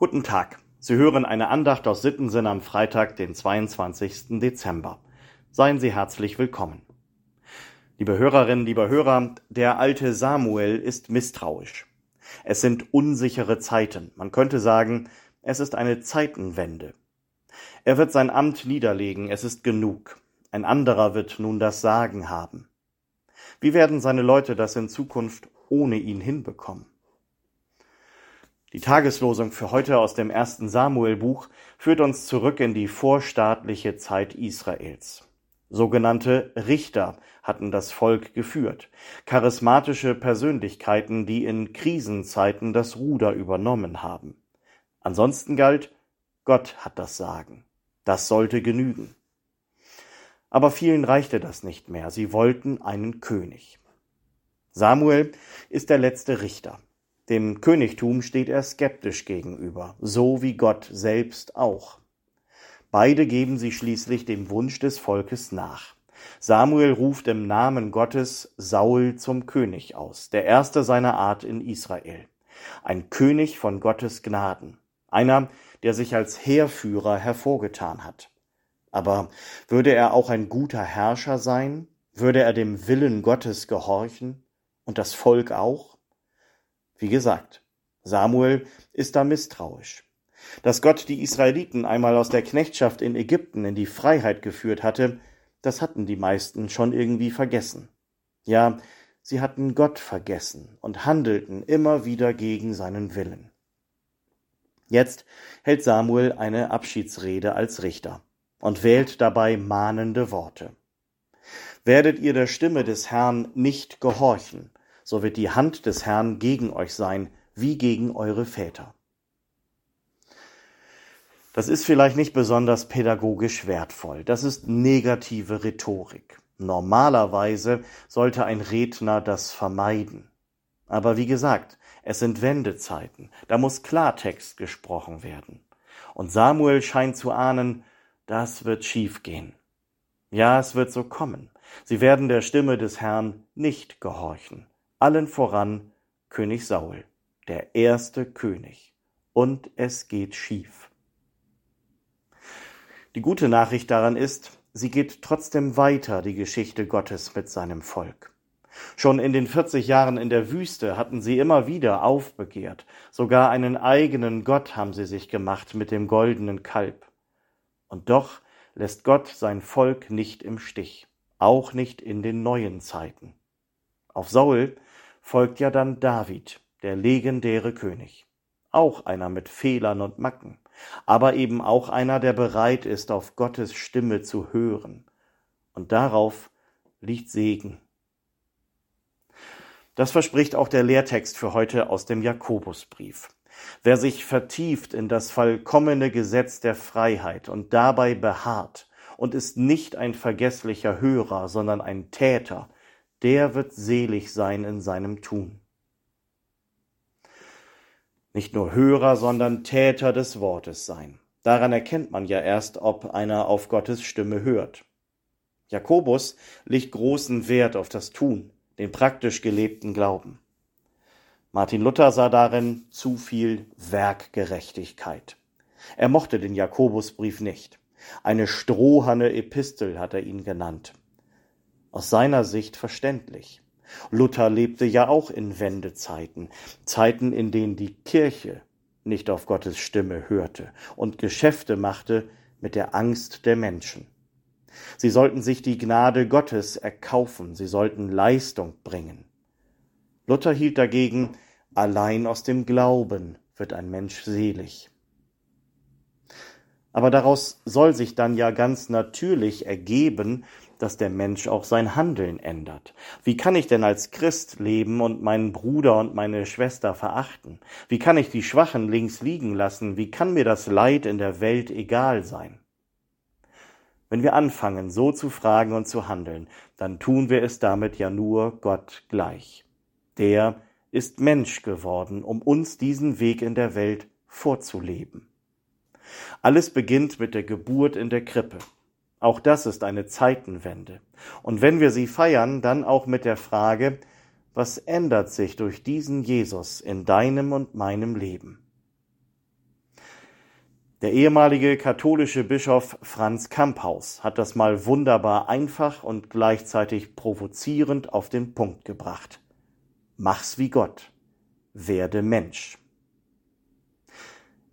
Guten Tag. Sie hören eine Andacht aus Sittensinn am Freitag, den 22. Dezember. Seien Sie herzlich willkommen. Liebe Hörerinnen, lieber Hörer, der alte Samuel ist misstrauisch. Es sind unsichere Zeiten. Man könnte sagen, es ist eine Zeitenwende. Er wird sein Amt niederlegen, es ist genug. Ein anderer wird nun das Sagen haben. Wie werden seine Leute das in Zukunft ohne ihn hinbekommen? Die Tageslosung für heute aus dem ersten Samuel-Buch führt uns zurück in die vorstaatliche Zeit Israels. Sogenannte Richter hatten das Volk geführt, charismatische Persönlichkeiten, die in Krisenzeiten das Ruder übernommen haben. Ansonsten galt, Gott hat das Sagen. Das sollte genügen. Aber vielen reichte das nicht mehr. Sie wollten einen König. Samuel ist der letzte Richter. Dem Königtum steht er skeptisch gegenüber, so wie Gott selbst auch. Beide geben sie schließlich dem Wunsch des Volkes nach. Samuel ruft im Namen Gottes Saul zum König aus, der erste seiner Art in Israel. Ein König von Gottes Gnaden, einer, der sich als Heerführer hervorgetan hat. Aber würde er auch ein guter Herrscher sein? Würde er dem Willen Gottes gehorchen? Und das Volk auch? Wie gesagt, Samuel ist da misstrauisch. Dass Gott die Israeliten einmal aus der Knechtschaft in Ägypten in die Freiheit geführt hatte, das hatten die meisten schon irgendwie vergessen. Ja, sie hatten Gott vergessen und handelten immer wieder gegen seinen Willen. Jetzt hält Samuel eine Abschiedsrede als Richter und wählt dabei mahnende Worte. Werdet ihr der Stimme des Herrn nicht gehorchen, so wird die Hand des Herrn gegen euch sein, wie gegen eure Väter. Das ist vielleicht nicht besonders pädagogisch wertvoll. Das ist negative Rhetorik. Normalerweise sollte ein Redner das vermeiden. Aber wie gesagt, es sind Wendezeiten. Da muss Klartext gesprochen werden. Und Samuel scheint zu ahnen, das wird schiefgehen. Ja, es wird so kommen. Sie werden der Stimme des Herrn nicht gehorchen allen voran König Saul, der erste König. Und es geht schief. Die gute Nachricht daran ist, sie geht trotzdem weiter, die Geschichte Gottes mit seinem Volk. Schon in den 40 Jahren in der Wüste hatten sie immer wieder aufbegehrt, sogar einen eigenen Gott haben sie sich gemacht mit dem goldenen Kalb. Und doch lässt Gott sein Volk nicht im Stich, auch nicht in den neuen Zeiten. Auf Saul folgt ja dann David, der legendäre König. Auch einer mit Fehlern und Macken, aber eben auch einer, der bereit ist, auf Gottes Stimme zu hören. Und darauf liegt Segen. Das verspricht auch der Lehrtext für heute aus dem Jakobusbrief. Wer sich vertieft in das vollkommene Gesetz der Freiheit und dabei beharrt und ist nicht ein vergesslicher Hörer, sondern ein Täter, der wird selig sein in seinem Tun. Nicht nur Hörer, sondern Täter des Wortes sein. Daran erkennt man ja erst, ob einer auf Gottes Stimme hört. Jakobus legt großen Wert auf das Tun, den praktisch gelebten Glauben. Martin Luther sah darin zu viel Werkgerechtigkeit. Er mochte den Jakobusbrief nicht. Eine stroherne Epistel hat er ihn genannt aus seiner Sicht verständlich. Luther lebte ja auch in Wendezeiten, Zeiten, in denen die Kirche nicht auf Gottes Stimme hörte und Geschäfte machte mit der Angst der Menschen. Sie sollten sich die Gnade Gottes erkaufen, sie sollten Leistung bringen. Luther hielt dagegen, allein aus dem Glauben wird ein Mensch selig. Aber daraus soll sich dann ja ganz natürlich ergeben, dass der Mensch auch sein Handeln ändert. Wie kann ich denn als Christ leben und meinen Bruder und meine Schwester verachten? Wie kann ich die Schwachen links liegen lassen? Wie kann mir das Leid in der Welt egal sein? Wenn wir anfangen, so zu fragen und zu handeln, dann tun wir es damit ja nur Gott gleich. Der ist Mensch geworden, um uns diesen Weg in der Welt vorzuleben. Alles beginnt mit der Geburt in der Krippe. Auch das ist eine Zeitenwende. Und wenn wir sie feiern, dann auch mit der Frage, was ändert sich durch diesen Jesus in deinem und meinem Leben? Der ehemalige katholische Bischof Franz Kamphaus hat das mal wunderbar einfach und gleichzeitig provozierend auf den Punkt gebracht. Mach's wie Gott. Werde Mensch.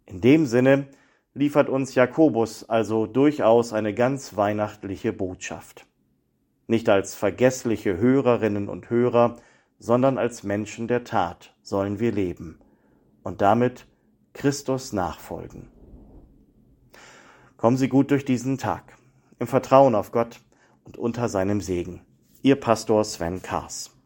In dem Sinne liefert uns Jakobus also durchaus eine ganz weihnachtliche Botschaft. Nicht als vergessliche Hörerinnen und Hörer, sondern als Menschen der Tat sollen wir leben und damit Christus nachfolgen. Kommen Sie gut durch diesen Tag, im Vertrauen auf Gott und unter seinem Segen. Ihr Pastor Sven Kars.